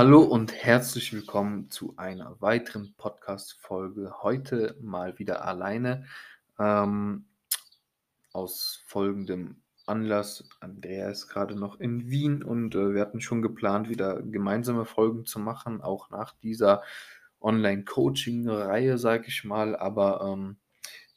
Hallo und herzlich willkommen zu einer weiteren Podcast-Folge. Heute mal wieder alleine. Ähm, aus folgendem Anlass. Andrea ist gerade noch in Wien und äh, wir hatten schon geplant, wieder gemeinsame Folgen zu machen, auch nach dieser Online-Coaching-Reihe, sage ich mal. Aber ähm,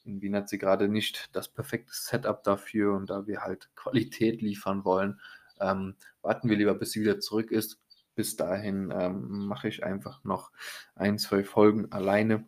in Wien hat sie gerade nicht das perfekte Setup dafür und da wir halt Qualität liefern wollen, ähm, warten wir lieber, bis sie wieder zurück ist bis dahin ähm, mache ich einfach noch ein, zwei Folgen alleine.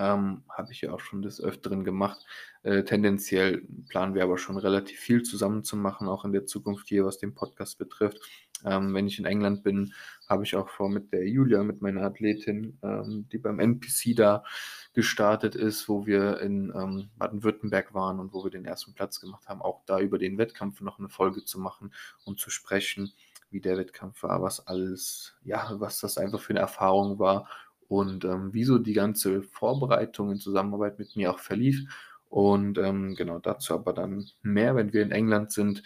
Ähm, Habe ich ja auch schon des Öfteren gemacht. Äh, tendenziell planen wir aber schon relativ viel zusammen zu machen, auch in der Zukunft hier, was den Podcast betrifft. Ähm, wenn ich in England bin, habe ich auch vor mit der Julia, mit meiner Athletin, ähm, die beim NPC da gestartet ist, wo wir in ähm, Baden-Württemberg waren und wo wir den ersten Platz gemacht haben, auch da über den Wettkampf noch eine Folge zu machen und zu sprechen wie der Wettkampf war, was alles, ja, was das einfach für eine Erfahrung war und ähm, wieso die ganze Vorbereitung in Zusammenarbeit mit mir auch verlief. Und ähm, genau dazu aber dann mehr, wenn wir in England sind.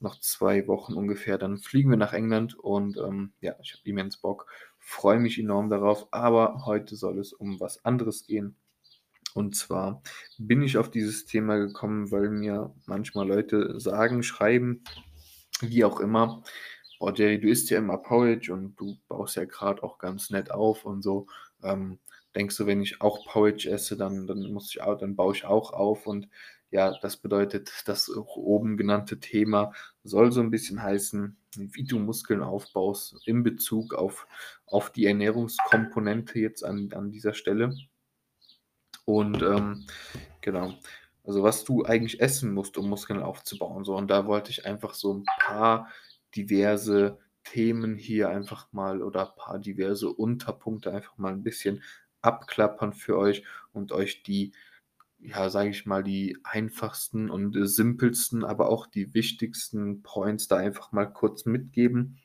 Noch zwei Wochen ungefähr, dann fliegen wir nach England und ähm, ja, ich habe immens Bock, freue mich enorm darauf. Aber heute soll es um was anderes gehen. Und zwar bin ich auf dieses Thema gekommen, weil mir manchmal Leute sagen, schreiben, wie auch immer, oh Jerry, du isst ja immer Porridge und du baust ja gerade auch ganz nett auf und so. Ähm, denkst du, wenn ich auch Porridge esse, dann, dann muss ich auch, dann baue ich auch auf und ja, das bedeutet, das oben genannte Thema soll so ein bisschen heißen, wie du Muskeln aufbaust in Bezug auf, auf die Ernährungskomponente jetzt an, an dieser Stelle. Und ähm, genau, also was du eigentlich essen musst, um Muskeln aufzubauen. So, und da wollte ich einfach so ein paar diverse Themen hier einfach mal oder ein paar diverse Unterpunkte einfach mal ein bisschen abklappern für euch und euch die, ja, sage ich mal, die einfachsten und simpelsten, aber auch die wichtigsten Points da einfach mal kurz mitgeben,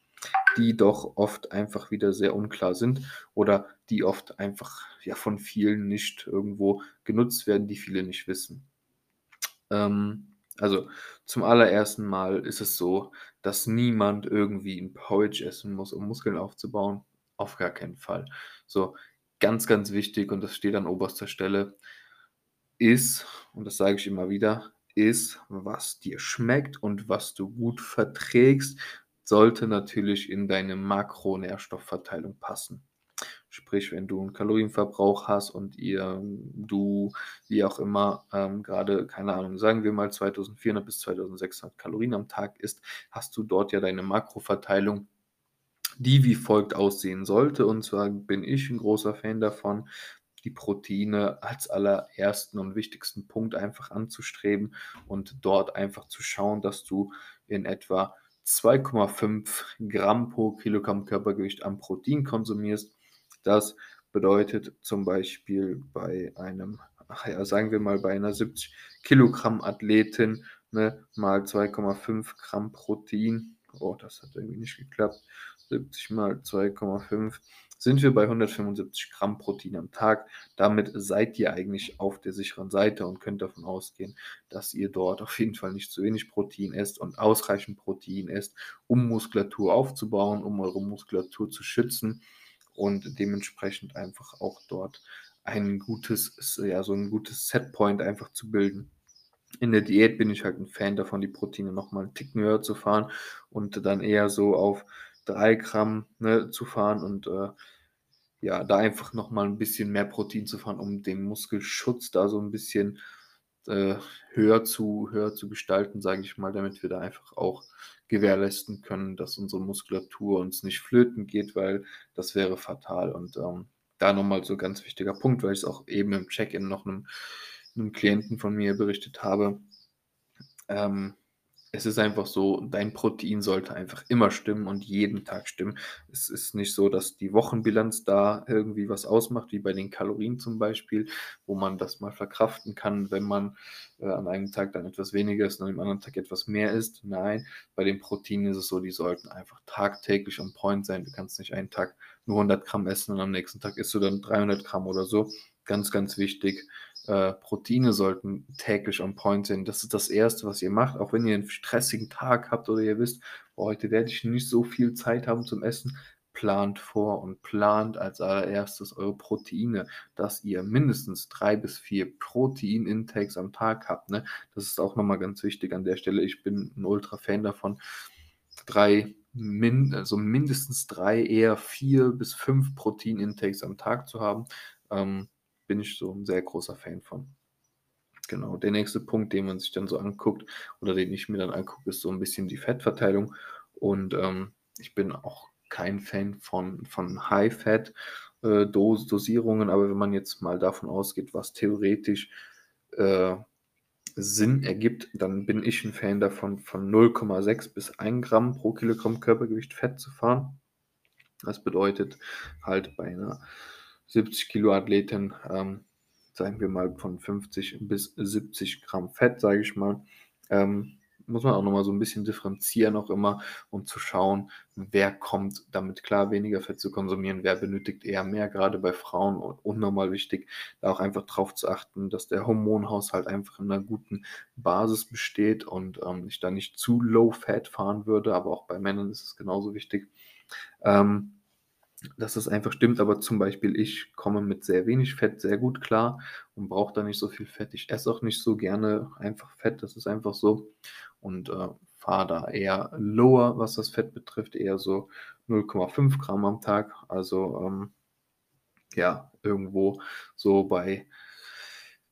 die doch oft einfach wieder sehr unklar sind oder die oft einfach ja von vielen nicht irgendwo genutzt werden, die viele nicht wissen. Ähm, also zum allerersten Mal ist es so, dass niemand irgendwie ein Porridge essen muss, um Muskeln aufzubauen. Auf gar keinen Fall. So, ganz, ganz wichtig, und das steht an oberster Stelle, ist, und das sage ich immer wieder, ist, was dir schmeckt und was du gut verträgst, sollte natürlich in deine Makronährstoffverteilung passen. Sprich, wenn du einen Kalorienverbrauch hast und ihr, du, wie auch immer, ähm, gerade, keine Ahnung, sagen wir mal 2400 bis 2600 Kalorien am Tag isst, hast du dort ja deine Makroverteilung, die wie folgt aussehen sollte. Und zwar bin ich ein großer Fan davon, die Proteine als allerersten und wichtigsten Punkt einfach anzustreben und dort einfach zu schauen, dass du in etwa 2,5 Gramm pro Kilogramm Körpergewicht an Protein konsumierst das bedeutet zum Beispiel bei einem, ach ja, sagen wir mal bei einer 70 Kilogramm Athletin ne, mal 2,5 Gramm Protein. Oh, das hat irgendwie nicht geklappt. 70 mal 2,5 sind wir bei 175 Gramm Protein am Tag. Damit seid ihr eigentlich auf der sicheren Seite und könnt davon ausgehen, dass ihr dort auf jeden Fall nicht zu wenig Protein esst und ausreichend Protein esst, um Muskulatur aufzubauen, um eure Muskulatur zu schützen und dementsprechend einfach auch dort ein gutes, ja, so ein gutes Setpoint einfach zu bilden. In der Diät bin ich halt ein Fan davon, die Proteine nochmal einen Ticken höher zu fahren und dann eher so auf 3 Gramm ne, zu fahren und äh, ja, da einfach nochmal ein bisschen mehr Protein zu fahren, um den Muskelschutz da so ein bisschen äh, höher, zu, höher zu gestalten, sage ich mal, damit wir da einfach auch gewährleisten können, dass unsere Muskulatur uns nicht flöten geht, weil das wäre fatal. Und ähm, da nochmal so ganz wichtiger Punkt, weil ich es auch eben im Check-in noch einem, einem Klienten von mir berichtet habe. Ähm, es ist einfach so, dein Protein sollte einfach immer stimmen und jeden Tag stimmen. Es ist nicht so, dass die Wochenbilanz da irgendwie was ausmacht, wie bei den Kalorien zum Beispiel, wo man das mal verkraften kann, wenn man äh, an einem Tag dann etwas weniger ist und am anderen Tag etwas mehr isst. Nein, bei den Proteinen ist es so, die sollten einfach tagtäglich on point sein. Du kannst nicht einen Tag nur 100 Gramm essen und am nächsten Tag isst du dann 300 Gramm oder so. Ganz, ganz wichtig. Äh, Proteine sollten täglich on point sein. Das ist das Erste, was ihr macht. Auch wenn ihr einen stressigen Tag habt oder ihr wisst, oh, heute werde ich nicht so viel Zeit haben zum Essen. plant vor und plant als allererstes eure Proteine, dass ihr mindestens drei bis vier Protein-Intakes am Tag habt. Ne? Das ist auch nochmal ganz wichtig an der Stelle. Ich bin ein Ultra-Fan davon, drei, min also mindestens drei, eher vier bis fünf Protein-Intakes am Tag zu haben. Ähm, bin ich so ein sehr großer Fan von. Genau, der nächste Punkt, den man sich dann so anguckt oder den ich mir dann angucke, ist so ein bisschen die Fettverteilung. Und ähm, ich bin auch kein Fan von, von High-Fat-Dosierungen, äh, aber wenn man jetzt mal davon ausgeht, was theoretisch äh, Sinn ergibt, dann bin ich ein Fan davon, von 0,6 bis 1 Gramm pro Kilogramm Körpergewicht Fett zu fahren. Das bedeutet halt bei einer 70 Kilo Athletin ähm, sagen wir mal von 50 bis 70 Gramm Fett, sage ich mal. Ähm, muss man auch nochmal so ein bisschen differenzieren, auch immer, um zu schauen, wer kommt damit klar, weniger Fett zu konsumieren, wer benötigt eher mehr, gerade bei Frauen und unnormal wichtig, da auch einfach darauf zu achten, dass der Hormonhaushalt einfach in einer guten Basis besteht und ähm, ich da nicht zu low fat fahren würde, aber auch bei Männern ist es genauso wichtig. Ähm, dass das einfach stimmt, aber zum Beispiel ich komme mit sehr wenig Fett sehr gut klar und brauche da nicht so viel Fett. Ich esse auch nicht so gerne einfach Fett, das ist einfach so und äh, fahre da eher lower, was das Fett betrifft, eher so 0,5 Gramm am Tag, also ähm, ja, irgendwo so bei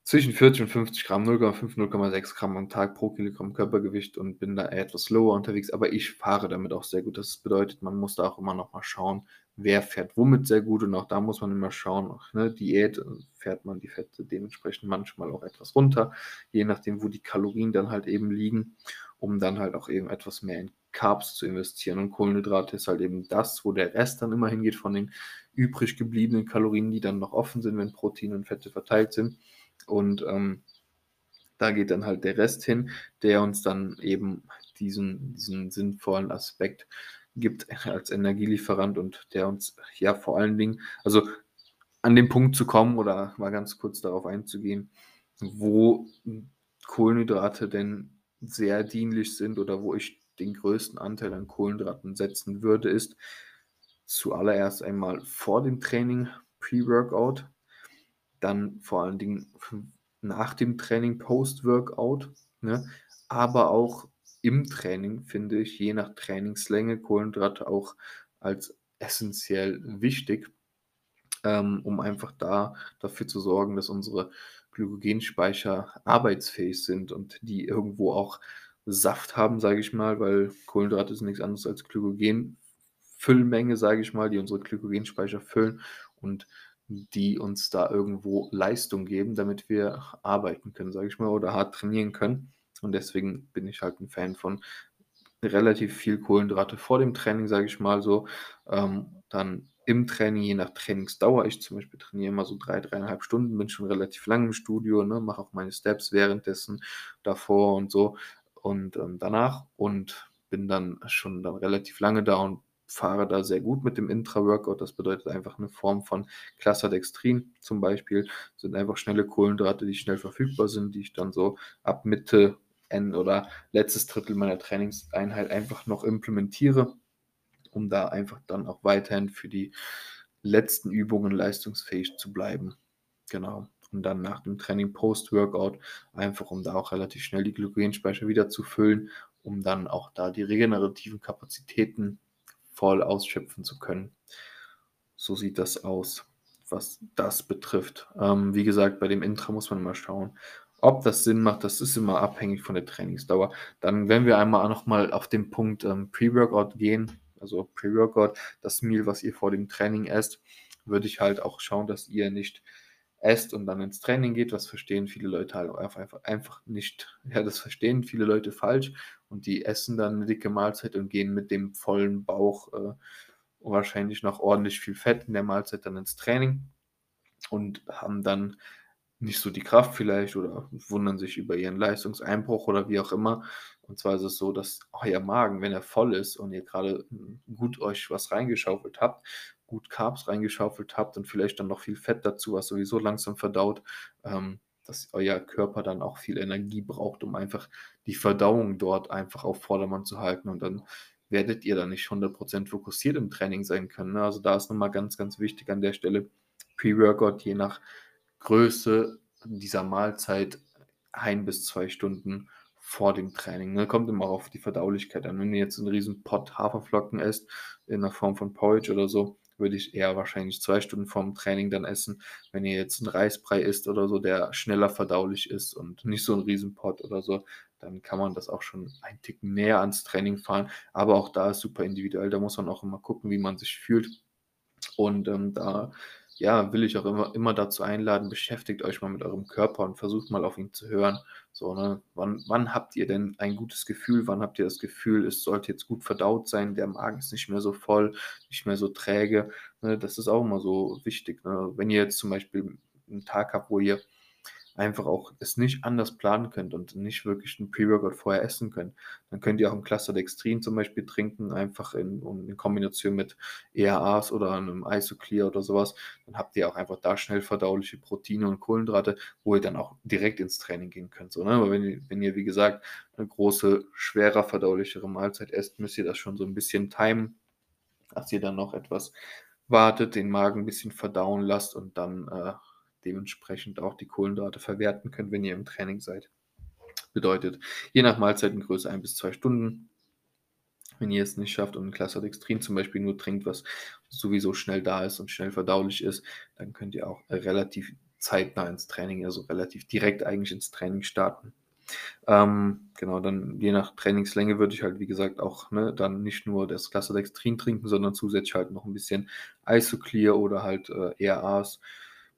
zwischen 40 und 50 Gramm, 0,5, 0,6 Gramm am Tag pro Kilogramm Körpergewicht und bin da etwas lower unterwegs, aber ich fahre damit auch sehr gut. Das bedeutet, man muss da auch immer noch mal schauen, wer fährt womit sehr gut und auch da muss man immer schauen, ne, Diät äh, fährt man die Fette dementsprechend manchmal auch etwas runter, je nachdem, wo die Kalorien dann halt eben liegen, um dann halt auch eben etwas mehr in Carbs zu investieren. Und Kohlenhydrate ist halt eben das, wo der Rest dann immer hingeht von den übrig gebliebenen Kalorien, die dann noch offen sind, wenn Proteine und Fette verteilt sind. Und ähm, da geht dann halt der Rest hin, der uns dann eben diesen, diesen sinnvollen Aspekt gibt als Energielieferant und der uns ja vor allen Dingen, also an den Punkt zu kommen oder mal ganz kurz darauf einzugehen, wo Kohlenhydrate denn sehr dienlich sind oder wo ich den größten Anteil an Kohlenhydraten setzen würde, ist zuallererst einmal vor dem Training Pre-Workout, dann vor allen Dingen nach dem Training Post-Workout, ne? aber auch im Training finde ich je nach Trainingslänge Kohlenhydrate auch als essentiell wichtig, ähm, um einfach da dafür zu sorgen, dass unsere Glykogenspeicher arbeitsfähig sind und die irgendwo auch Saft haben, sage ich mal, weil Kohlenhydrate sind nichts anderes als Glykogenfüllmenge, sage ich mal, die unsere Glykogenspeicher füllen und die uns da irgendwo Leistung geben, damit wir arbeiten können, sage ich mal, oder hart trainieren können. Und deswegen bin ich halt ein Fan von relativ viel Kohlenhydrate vor dem Training, sage ich mal so. Ähm, dann im Training, je nach Trainingsdauer. Ich zum Beispiel trainiere immer so drei, dreieinhalb Stunden, bin schon relativ lang im Studio, ne, mache auch meine Steps währenddessen, davor und so und ähm, danach und bin dann schon dann relativ lange da und fahre da sehr gut mit dem Intra-Workout. Das bedeutet einfach eine Form von Clusterdextrin zum Beispiel. Das sind einfach schnelle Kohlenhydrate, die schnell verfügbar sind, die ich dann so ab Mitte N oder letztes Drittel meiner Trainingseinheit einfach noch implementiere, um da einfach dann auch weiterhin für die letzten Übungen leistungsfähig zu bleiben. Genau. Und dann nach dem Training Post-Workout, einfach um da auch relativ schnell die Glykogenspeicher wieder zu füllen, um dann auch da die regenerativen Kapazitäten voll ausschöpfen zu können. So sieht das aus, was das betrifft. Ähm, wie gesagt, bei dem Intra muss man mal schauen, ob das Sinn macht. Das ist immer abhängig von der Trainingsdauer. Dann, wenn wir einmal nochmal auf den Punkt ähm, Pre-Workout gehen, also Pre-Workout, das Meal, was ihr vor dem Training esst, würde ich halt auch schauen, dass ihr nicht esst und dann ins Training geht. Das verstehen viele Leute halt einfach, einfach nicht. Ja, das verstehen viele Leute falsch und die essen dann eine dicke Mahlzeit und gehen mit dem vollen Bauch äh, wahrscheinlich noch ordentlich viel Fett in der Mahlzeit dann ins Training und haben dann nicht so die Kraft vielleicht oder wundern sich über ihren Leistungseinbruch oder wie auch immer. Und zwar ist es so, dass euer Magen, wenn er voll ist und ihr gerade gut euch was reingeschaufelt habt, gut Carbs reingeschaufelt habt und vielleicht dann noch viel Fett dazu, was sowieso langsam verdaut, ähm, dass euer Körper dann auch viel Energie braucht, um einfach die Verdauung dort einfach auf Vordermann zu halten. Und dann werdet ihr dann nicht 100% fokussiert im Training sein können, ne? Also, da ist noch mal ganz, ganz wichtig an der Stelle Pre-Workout je nach Größe dieser Mahlzeit 1 bis 2 Stunden vor dem Training, ne? Kommt immer auf die Verdaulichkeit an. Wenn ihr jetzt 'n riesen Pott Haferflocken esst in der Form von Porridge oder so, würde ich eher wahrscheinlich 2 Stunden vorm Training dann essen. Wenn ihr jetzt 'n Reisbrei isst oder so, der schneller verdaulich ist und nicht so 'n Riesenpott oder so, dann kann man das auch schon einen Ticken näher ans Training fahren. Aber auch da ist super individuell. Da muss man auch immer gucken, wie man sich fühlt. Und, ähm, da, ja, will ich auch immer immer dazu einladen, beschäftigt euch mal mit eurem Körper und versucht mal auf ihn zu hören. So, ne? Wann wann habt ihr denn ein gutes Gefühl? Wann habt ihr das Gefühl, es sollte jetzt gut verdaut sein, der Magen ist nicht mehr so voll, nicht mehr so träge, ne? Das ist auch immer so wichtig, ne? Wenn ihr jetzt zum Beispiel 'n Tag habt, wo ihr einfach auch es nicht anders planen könnt und nicht wirklich 'n Pre-Workout vorher essen könnt, dann könnt ihr auch 'n Cluster Dextrin zum Beispiel trinken, einfach in in Kombination mit ERAs oder 'nem Isoclear oder so was. Dann habt ihr auch einfach da schnell verdauliche Proteine und Kohlenhydrate, wo ihr dann auch direkt ins Training gehen könnt, so, ne? Aber wenn ihr wenn ihr, wie gesagt, 'ne große, schwerer verdaulichere Mahlzeit esst, müsst ihr das schon so 'n bisschen timen, dass ihr dann noch etwas wartet, den Magen 'n bisschen verdauen lasst und dann, äh, dementsprechend auch die Kohlenhydrate verwerten könnt, wenn ihr im Training seid. Bedeutet, je nach Mahlzeitengröße 1 bis 2 Stunden. Wenn ihr es nicht schafft und 'n Cluster Dextrin zum Beispiel nur trinkt, was sowieso schnell da ist und schnell verdaulich ist, dann könnt ihr auch relativ zeitnah ins Training, also relativ direkt eigentlich ins Training starten. Ähm, genau, dann je nach Trainingslänge würde ich halt, wie gesagt, auch, ne, dann nicht nur das Cluster Dextrin trinken, sondern zusätzlich halt noch 'n bisschen Isoclear oder halt, äh, ERAs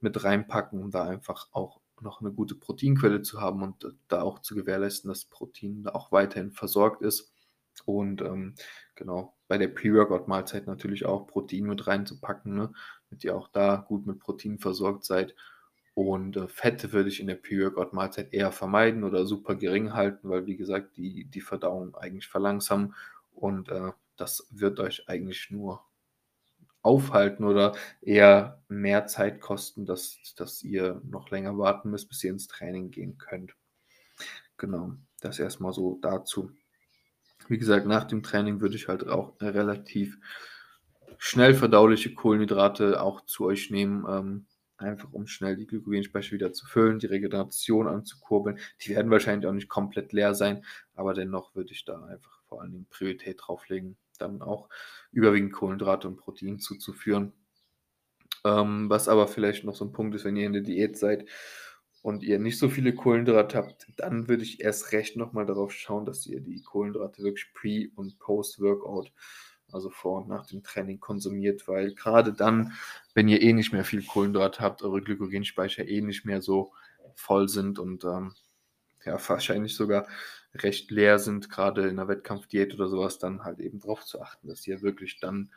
mit reinpacken, um da einfach auch noch 'ne gute Proteinquelle zu haben und da auch zu gewährleisten, dass Protein auch weiterhin versorgt ist. Und, ähm, genau, bei der Pre-Workout-Mahlzeit natürlich auch Protein mit reinzupacken, ne, damit ihr auch da gut mit Protein versorgt seid. Und, äh, Fette würde ich in der Pre-Workout-Mahlzeit eher vermeiden oder super gering halten, weil, wie gesagt, die die Verdauung eigentlich verlangsamen und, äh, das wird euch eigentlich nur aufhalten oder eher mehr Zeit kosten, dass dass ihr noch länger warten müsst, bis ihr ins Training gehen könnt. Genau, das erst mal so dazu. Wie gesagt, nach dem Training würde ich halt auch relativ schnell verdauliche Kohlenhydrate auch zu euch nehmen, ähm, einfach um schnell die Glykogenspeicher wieder zu füllen, die Regeneration anzukurbeln. Die werden wahrscheinlich auch nicht komplett leer sein, aber dennoch würde ich da einfach vor allen Dingen Priorität drauf legen, dann auch überwiegend Kohlenhydrate und Protein zuzuführen. Ähm, was aber vielleicht noch so 'n Punkt ist, wenn ihr in der Diät seid und ihr nicht so viele Kohlenhydrate habt, dann würde ich erst recht noch mal darauf schauen, dass ihr die Kohlenhydrate wirklich Pre und Post-Workout, also vor und nach dem Training konsumiert, weil grade dann, wenn ihr eh nicht mehr viel Kohlenhydrate habt, eure Glykogenspeicher eh nicht mehr so voll sind und, ähm, ja, wahrscheinlich sogar recht leer sind, grade in 'ner Wettkampfdiät oder so was, dann halt eben drauf zu achten, dass ihr wirklich dann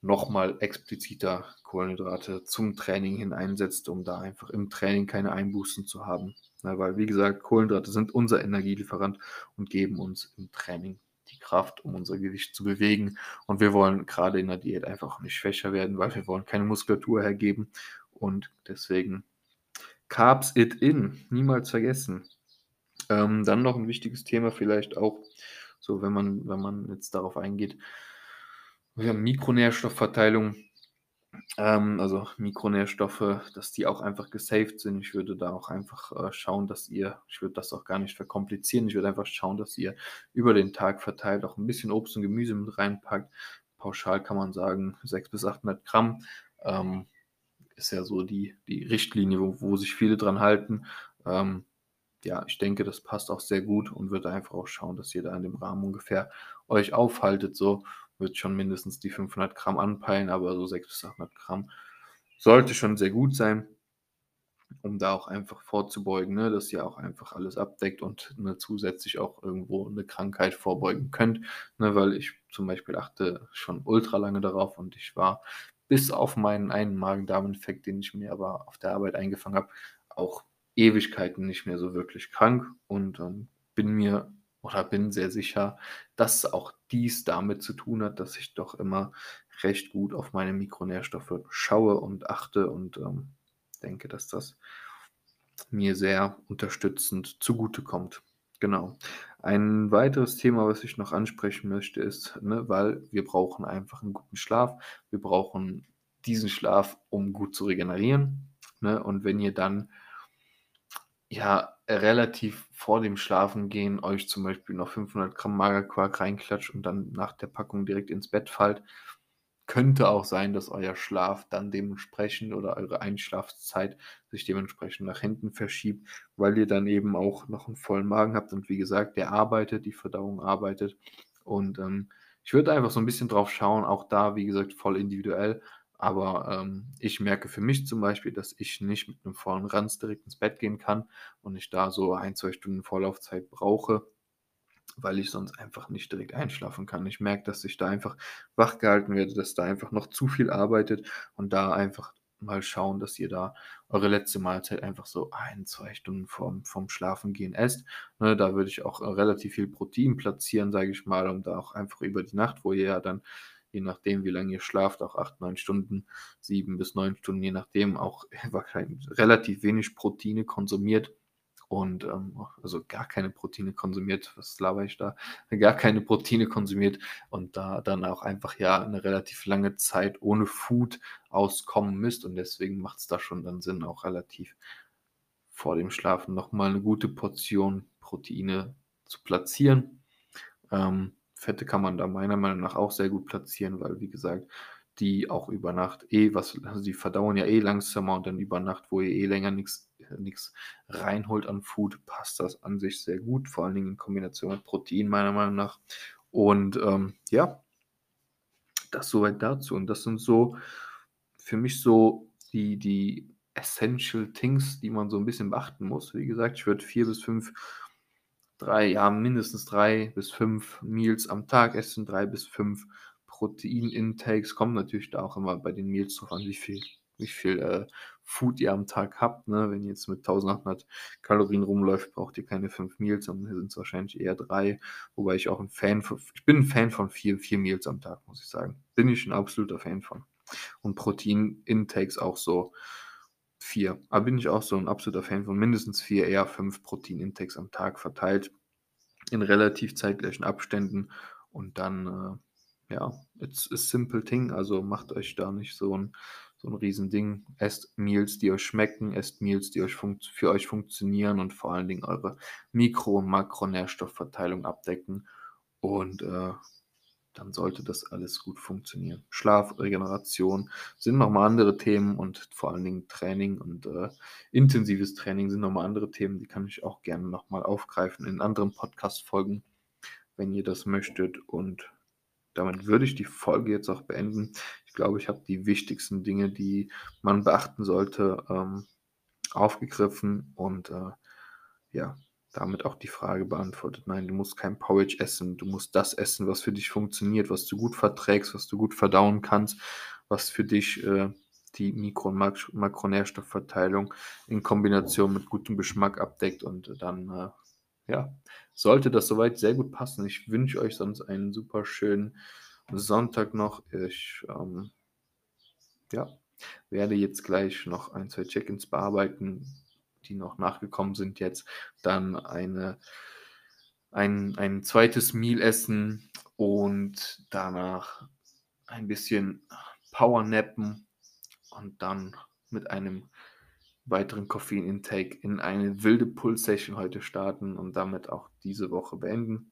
noch mal expliziter Kohlenhydrate zum Training hin einsetzt, um da einfach im Training keine Einbußen zu haben, ne? Weil, wie gesagt, Kohlenhydrate sind unser Energielieferant und geben uns im Training die Kraft, um unser Gewicht zu bewegen. Und wir wollen grade in der Diät einfach nicht schwächer werden, weil wir wollen keine Muskulatur hergeben und deswegen Carbs it in, niemals vergessen. Ähm, dann noch 'n wichtiges Thema vielleicht auch, so wenn man wenn man jetzt darauf eingeht ja, Mikronährstoffverteilung, ähm, also Mikronährstoffe, dass die auch einfach gesaved sind. Ich würde da auch einfach, äh, schauen, dass ihr ich würde das auch gar nicht verkomplizieren. Ich würde einfach schauen, dass ihr über den Tag verteilt auch 'n bisschen Obst und Gemüse mit reinpackt. Pauschal kann man sagen 600 bis 800 Gramm, ähm, ist ja so die die Richtlinie, wo wo sich viele dran halten. Ähm, ja, ich denke, das passt auch sehr gut und würde einfach auch schauen, dass ihr da in dem Rahmen ungefähr euch aufhaltet so. Würde schon mindestens die 500 Gramm anpeilen, aber so 600 bis 800 Gramm sollte schon sehr gut sein, um da auch einfach vorzubeugen, ne, dass ihr auch einfach alles abdeckt und, ne, zusätzlich auch irgendwo 'ne Krankheit vorbeugen könnt, ne? Weil ich zum Beispiel achte schon ultra lange darauf und ich war bis auf meinen einen Magen-Darm-Infekt, den ich mir aber auf der Arbeit eingefangen habe, auch Ewigkeiten nicht mehr so wirklich krank und, ähm, bin mir oder bin sehr sicher, dass auch dies damit zu tun hat, dass ich doch immer recht gut auf meine Mikronährstoffe schaue und achte und, ähm, denke, dass das mir sehr unterstützend zugutekommt. Genau. Ein weiteres Thema, was ich noch ansprechen möchte, ist, ne, weil wir brauchen einfach 'n guten Schlaf. Wir brauchen diesen Schlaf, um gut zu regenerieren, ne? Und wenn ihr dann ja, relativ vor dem Schlafengehen euch zum Beispiel noch 500 Gramm Magerquark reinklatscht und dann nach der Packung direkt ins Bett fallt, könnte auch sein, dass euer Schlaf dann dementsprechend oder eure Einschlafzeit sich dementsprechend nach hinten verschiebt, weil ihr dann eben auch noch 'n vollen Magen habt und wie gesagt, der arbeitet, die Verdauung arbeitet. Und, ähm, ich würde einfach so 'n bisschen drauf schauen, auch da, wie gesagt, voll individuell, aber, ähm, ich merke für mich zum Beispiel, dass ich nicht mit 'nem vollen Ranz direkt ins Bett gehen kann und ich da so 1, 2 Stunden Vorlaufzeit brauche, weil ich sonst einfach nicht direkt einschlafen kann. Ich merke, dass ich da einfach wach gehalten werde, dass da einfach noch zu viel arbeitet und da einfach mal schauen, dass ihr da eure letzte Mahlzeit einfach so 1, 2 Stunden vorm vorm Schlafengehen esst, ne? Da würde ich auch, äh, relativ viel Protein platzieren, sage ich mal, um da auch einfach über die Nacht, wo ihr ja dann, je nachdem, wie lange ihr schlaft, auch 8, 9 Stunden, 7 bis 9 Stunden, je nachdem, auch relativ wenig Proteine konsumiert und, ähm, also gar keine Proteine konsumiert. Was laber ich da? Gar keine Proteine konsumiert und da dann auch einfach, ja, 'ne relativ lange Zeit ohne Food auskommen müsst und deswegen macht's da schon dann Sinn, auch relativ vor dem Schlafen noch mal 'ne gute Portion Proteine zu platzieren. Ähm, Fette kann man da meiner Meinung nach auch sehr gut platzieren, weil, wie gesagt, die auch über Nacht eh was also, die verdauen ja eh langsamer und dann über Nacht, wo ihr eh länger nix nix reinholt an Food, passt das an sich sehr gut, vor allen Dingen in Kombination mit Protein meiner Meinung nach. Und, ähm, ja das so weit dazu. Und das sind so für mich so die die essential things, die man so 'n bisschen beachten muss. Wie gesagt, ich würde 4 bis 5 3 ja, mindestens 3 bis 5 Meals am Tag essen, 3 bis 5 Protein-Intakes. Kommt natürlich da auch immer bei den Meals drauf an, wie viel wie viel, äh, Food ihr am Tag habt, ne? Wenn ihr jetzt mit 1.800 Kalorien rumläuft, braucht ihr keine 5 Meals, dann sind's wahrscheinlich eher 3, wobei ich auch 'n Fan v ich bin 'n Fan von 4 4 Meals am Tag, muss ich sagen. Bin ich 'n absoluter Fan von. Und Protein-Intakes auch so 4. Aber bin ich auch so 'n absoluter Fan von mindestens 4, eher 5 Protein-Intakes am Tag verteilt in relativ zeitgleichen Abständen und dann, äh, ja, it's a simple thing, also, macht euch da nicht so 'n so 'n Riesending. Esst Meals, die euch schmecken, esst Meals, die euch für euch funktionieren und vor allen Dingen eure Mikro und Makronährstoffverteilung abdecken und, äh, dann sollte das alles gut funktionieren. Schlaf, Regeneration sind noch mal andere Themen und vor allen Dingen Training und, äh, intensives Training sind noch mal andere Themen, die kann ich auch gerne noch mal aufgreifen in anderen Podcast-Folgen, wenn ihr das möchtet. Und damit würde ich die Folge jetzt auch beenden. Ich glaube, ich habe die wichtigsten Dinge, die man beachten sollte, ähm, aufgegriffen und, äh, ja, damit auch die Frage beantwortet. Nein, du musst kein Porridge essen. Du musst das essen, was für dich funktioniert, was du gut verträgst, was du gut verdauen kannst, was für dich, äh, die Mikro und Mak Makronährstoffverteilung in Kombination mit gutem Geschmack abdeckt und dann, äh, ja, sollte das so weit sehr gut passen. Ich wünsche euch sonst einen super schönen Sonntag noch. Ich, ähm ja, werde jetzt gleich noch 1, 2 Check-ins bearbeiten, die noch nachgekommen sind jetzt. Dann eine ein ein 2. Meal essen und danach ein bisschen powernappen und dann mit einem weiteren Koffein-Intake in eine wilde Pull-Session heute starten und damit auch diese Woche beenden.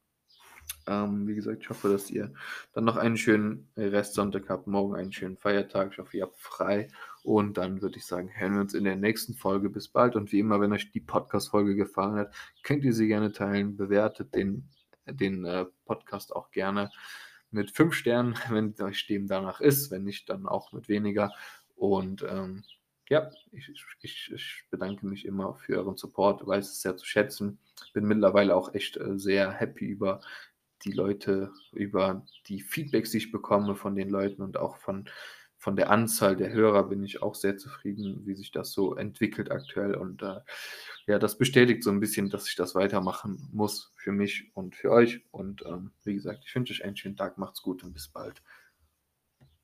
Ähm, wie gesagt, ich hoffe, dass ihr dann noch einen schönen Restsonntag habt, morgen einen schönen Feiertag. Ich hoffe, ihr habt frei und dann würde ich sagen, hören wir uns in der nächsten Folge. Bis bald und wie immer, wenn euch die Podcast-Folge gefallen hat, könnt ihr sie gerne teilen. Bewertet den den, äh, Podcast auch gerne mit 5 Sternen, wenn euch dem danach ist, wenn nicht, dann auch mit weniger. Und, ähm, ja, ich ich ich bedanke mich immer für euren Support, weiß es sehr zu schätzen. Bin mittlerweile auch echt, äh, sehr happy über die Leute, über die Feedbacks, die ich bekomme von den Leuten und auch von von der Anzahl der Hörer bin ich auch sehr zufrieden, wie sich das so entwickelt aktuell und, äh, ja, das bestätigt so 'n bisschen, dass ich das weitermachen muss für mich und für euch und, ähm, wie gesagt, ich wünsche euch einen schönen Tag. Macht's gut und bis bald.